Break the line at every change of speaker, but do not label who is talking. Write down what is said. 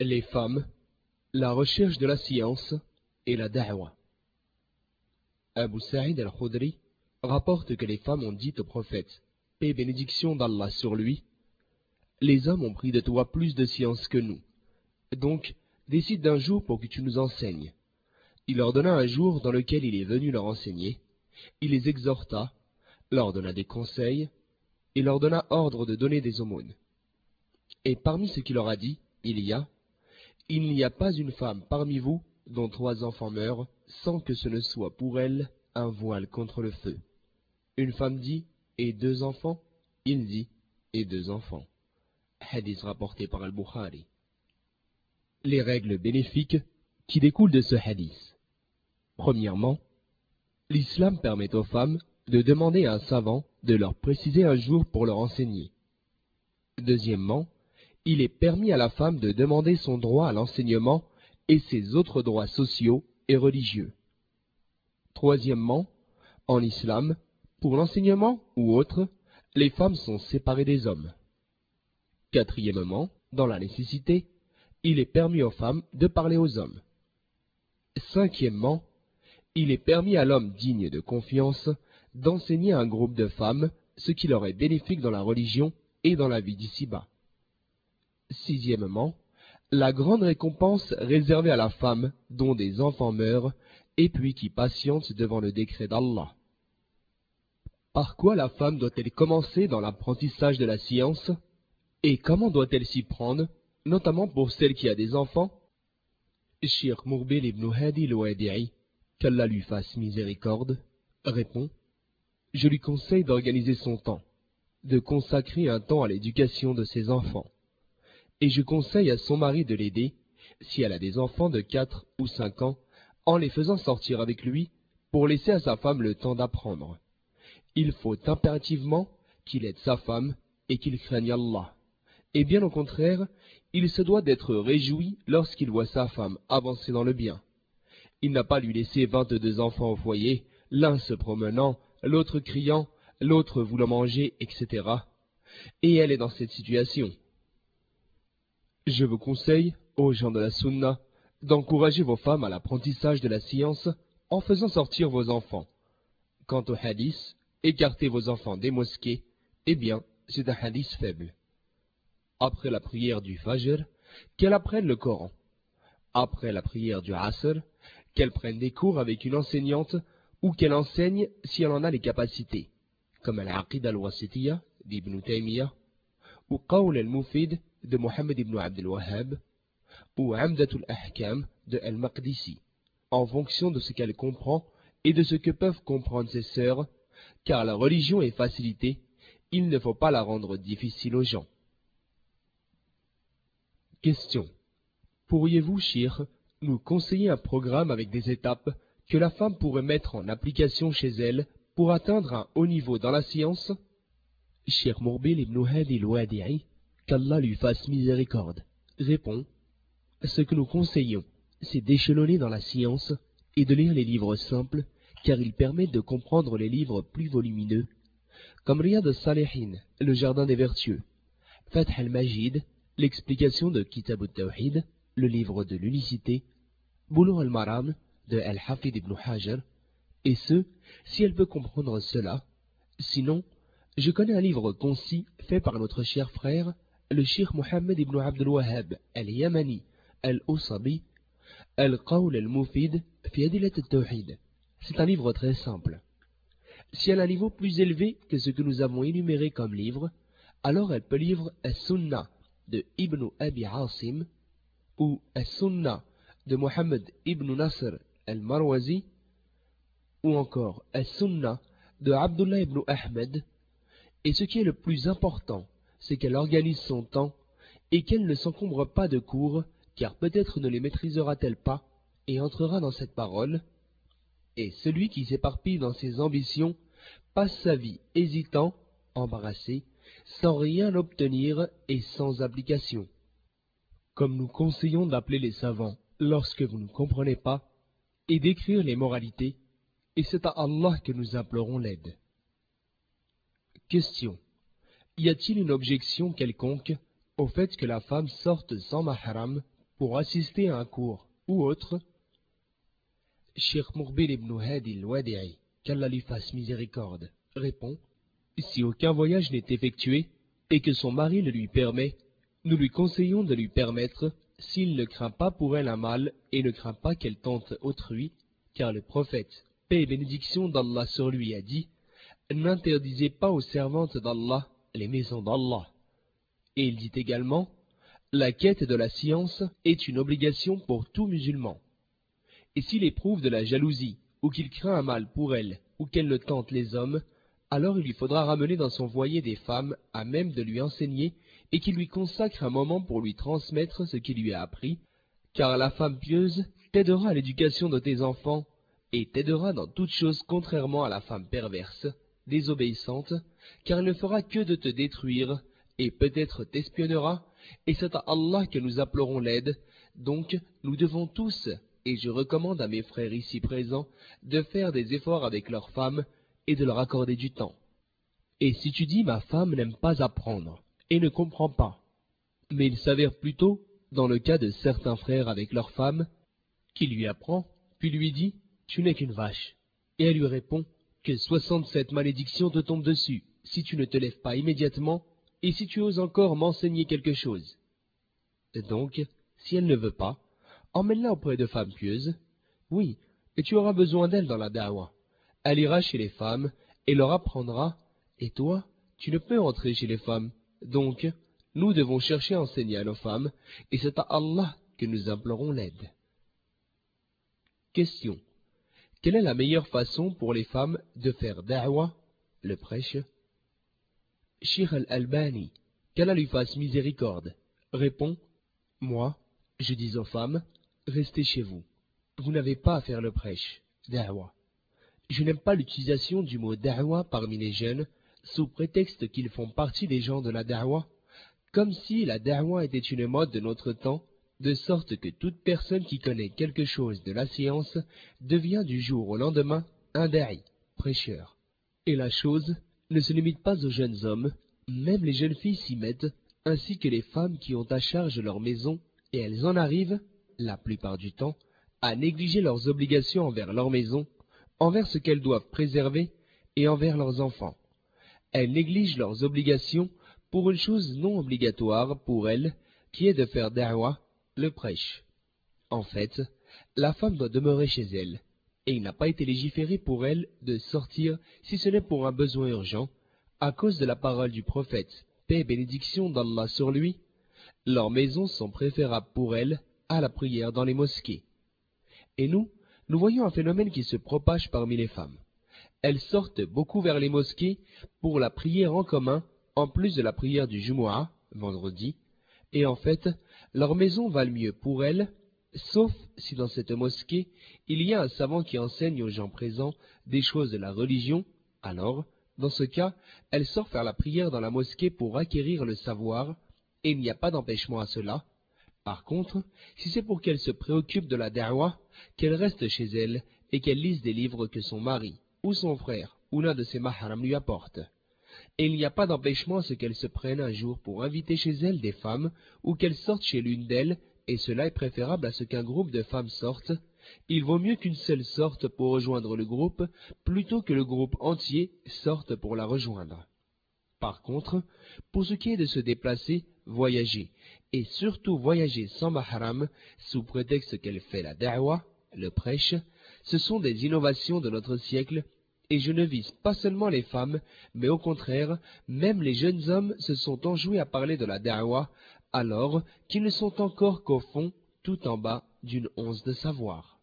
Les femmes, la recherche de la science et la da'wa. Abu Sa'id al-Khudri rapporte que les femmes ont dit au prophète, et bénédiction d'Allah sur lui, les hommes ont pris de toi plus de science que nous. Donc, décide d'un jour pour que tu nous enseignes. Il leur donna un jour dans lequel il est venu leur enseigner. Il les exhorta, leur donna des conseils, et leur donna ordre de donner des aumônes. Et parmi ce qu'il leur a dit, il y a Il n'y a pas une femme parmi vous dont trois enfants meurent, sans que ce ne soit pour elle un voile contre le feu. Une femme dit Et deux enfants? Il dit Et deux enfants. Hadith rapporté par Al-Bukhari. Les règles bénéfiques qui découlent de ce hadith. Premièrement, l'islam permet aux femmes de demander à un savant de leur préciser un jour pour leur enseigner. Deuxièmement, il est permis à la femme de demander son droit à l'enseignement et ses autres droits sociaux et religieux. Troisièmement, en islam, pour l'enseignement ou autre, les femmes sont séparées des hommes. Quatrièmement, dans la nécessité, il est permis aux femmes de parler aux hommes. Cinquièmement, il est permis à l'homme digne de confiance d'enseigner à un groupe de femmes ce qui leur est bénéfique dans la religion et dans la vie d'ici-bas. Sixièmement, la grande récompense réservée à la femme dont des enfants meurent et puis qui patiente devant le décret d'Allah. Par quoi la femme doit-elle commencer dans l'apprentissage de la science et comment doit-elle s'y prendre, notamment pour celle qui a des enfants? Shir Mourbil ibn Hadi al qu'Allah lui fasse miséricorde, répond Je lui conseille d'organiser son temps, de consacrer un temps à l'éducation de ses enfants. Et je conseille à son mari de l'aider, si elle a des enfants de quatre ou cinq ans, en les faisant sortir avec lui, pour laisser à sa femme le temps d'apprendre. Il faut impérativement qu'il aide sa femme et qu'il craigne Allah. Et bien au contraire, il se doit d'être réjoui lorsqu'il voit sa femme avancer dans le bien. Il n'a pas lui laissé vingt-deux enfants au foyer, l'un se promenant, l'autre criant, l'autre voulant manger, etc. Et elle est dans cette situation. Je vous conseille, aux gens de la Sunna, d'encourager vos femmes à l'apprentissage de la science en faisant sortir vos enfants. Quant au hadith, écartez vos enfants des mosquées, eh bien, c'est un hadith faible. Après la prière du Fajr, qu'elle apprenne le Coran. Après la prière du Asr, qu'elle prenne des cours avec une enseignante ou qu'elle enseigne si elle en a les capacités, comme Al-Aqid al-Wasitiyya d'Ibn Taymiyyah ou Qawl al-Mufid de Mohammed ibn Abdel Wahhab ou Amdatul Ahkam de Al-Maqdisi, en fonction de ce qu'elle comprend et de ce que peuvent comprendre ses sœurs, car la religion est facilitée, il ne faut pas la rendre difficile aux gens. Question. Pourriez-vous, Shir, nous conseiller un programme avec des étapes que la femme pourrait mettre en application chez elle pour atteindre un haut niveau dans la science? Ibn qu'Allah lui fasse miséricorde, répond Ce que nous conseillons, c'est d'échelonner dans la science et de lire les livres simples, car ils permettent de comprendre les livres plus volumineux, comme Riyad al-Salihin, le Jardin des Vertueux, Fath al-Majid, l'explication de Kitab al-Tawhid, le livre de l'unicité, Boulou al-Maram, de Al-Hafid ibn Hajar, et ce, si elle peut comprendre cela. Sinon, je connais un livre concis fait par notre cher frère, Sheikh Mohammed ibn Abdul Wahhab al-Yamani al-Usabi, Al-Qawl al-Mufid fi al-Tawhid. C'est un livre très simple. Si elle a un niveau plus élevé que ce que nous avons énuméré comme livre, alors elle peut lire As-Sunnah de Ibn Abi Asim ou As-Sunnah de Mohammed ibn Nasr al-Marwazi ou encore As-Sunnah de Abdullah ibn Ahmed. Et ce qui est le plus important, c'est qu'elle organise son temps et qu'elle ne s'encombre pas de cours, car peut-être ne les maîtrisera-t-elle pas et entrera dans cette parole. Et celui qui s'éparpille dans ses ambitions passe sa vie hésitant, embarrassé, sans rien obtenir et sans application. Comme nous conseillons d'appeler les savants lorsque vous ne comprenez pas, et d'écrire les moralités, et c'est à Allah que nous implorons l'aide. Question. Y a-t-il une objection quelconque au fait que la femme sorte sans mahram pour assister à un cours ou autre? Cheikh Mourbil ibn Hadi al-Wadi'i, qu'Allah lui fasse miséricorde, répond Si aucun voyage n'est effectué et que son mari le lui permet, nous lui conseillons de lui permettre s'il ne craint pas pour elle un mal et ne craint pas qu'elle tente autrui, car le prophète, paix et bénédiction d'Allah sur lui, a dit N'interdisez pas aux servantes d'Allah les maisons d'Allah. Et il dit également La quête de la science est une obligation pour tout musulman. Et s'il éprouve de la jalousie, ou qu'il craint un mal pour elle, ou qu'elle ne tente les hommes, alors il lui faudra ramener dans son foyer des femmes à même de lui enseigner et qui lui consacre un moment pour lui transmettre ce qu'il lui a appris, car la femme pieuse t'aidera à l'éducation de tes enfants et t'aidera dans toute chose contrairement à la femme perverse, désobéissante, car elle ne fera que de te détruire et peut-être t'espionnera, et c'est à Allah que nous appellerons l'aide, donc nous devons tous, et je recommande à mes frères ici présents, de faire des efforts avec leurs femmes et de leur accorder du temps. Et si tu dis ma femme n'aime pas apprendre, et ne comprend pas. Mais il s'avère plutôt, dans le cas de certains frères avec leur femme, qu'il lui apprend, puis lui dit Tu n'es qu'une vache. Et elle lui répond Que soixante-sept malédictions te tombent dessus, si tu ne te lèves pas immédiatement, et si tu oses encore m'enseigner quelque chose. Donc, si elle ne veut pas, emmène-la auprès de femmes pieuses. Oui, et tu auras besoin d'elle dans la dawa. Elle ira chez les femmes et leur apprendra, et toi, tu ne peux entrer chez les femmes donc, nous devons chercher à enseigner à nos femmes, et c'est à Allah que nous implorons l'aide. Question. Quelle est la meilleure façon pour les femmes de faire da'wa, le prêche Shir al-Albani, qu'Allah lui fasse miséricorde, répond Moi, je dis aux femmes, restez chez vous. Vous n'avez pas à faire le prêche, da'wa. Je n'aime pas l'utilisation du mot da'wa parmi les jeunes sous prétexte qu'ils font partie des gens de la da'wa, comme si la da'wa était une mode de notre temps, de sorte que toute personne qui connaît quelque chose de la science devient du jour au lendemain un da'i, prêcheur. Et la chose ne se limite pas aux jeunes hommes, même les jeunes filles s'y mettent, ainsi que les femmes qui ont à charge leur maison, et elles en arrivent, la plupart du temps, à négliger leurs obligations envers leur maison, envers ce qu'elles doivent préserver, et envers leurs enfants elles négligent leurs obligations pour une chose non obligatoire pour elles, qui est de faire da'wa, le prêche. En fait, la femme doit demeurer chez elle, et il n'a pas été légiféré pour elle de sortir si ce n'est pour un besoin urgent, à cause de la parole du prophète, paix et bénédiction d'Allah sur lui, leurs maisons sont préférables pour elles à la prière dans les mosquées. Et nous, nous voyons un phénomène qui se propage parmi les femmes elles sortent beaucoup vers les mosquées pour la prière en commun, en plus de la prière du Jumu'ah, vendredi, et en fait, leur maison valent mieux pour elles, sauf si dans cette mosquée, il y a un savant qui enseigne aux gens présents des choses de la religion, alors, dans ce cas, elles sortent faire la prière dans la mosquée pour acquérir le savoir, et il n'y a pas d'empêchement à cela. Par contre, si c'est pour qu'elles se préoccupent de la da'wah, qu'elles restent chez elles et qu'elles lisent des livres que son mari, ou son frère, ou l'un de ses maharam lui apporte. Et il n'y a pas d'empêchement à ce qu'elle se prenne un jour pour inviter chez elle des femmes, ou qu'elle sorte chez l'une d'elles, et cela est préférable à ce qu'un groupe de femmes sorte. Il vaut mieux qu'une seule sorte pour rejoindre le groupe, plutôt que le groupe entier sorte pour la rejoindre. Par contre, pour ce qui est de se déplacer, voyager, et surtout voyager sans mahram, sous prétexte qu'elle fait la da'wa, le prêche, ce sont des innovations de notre siècle, et je ne vise pas seulement les femmes, mais au contraire, même les jeunes hommes se sont enjoués à parler de la da'wa, alors qu'ils ne sont encore qu'au fond, tout en bas d'une once de savoir.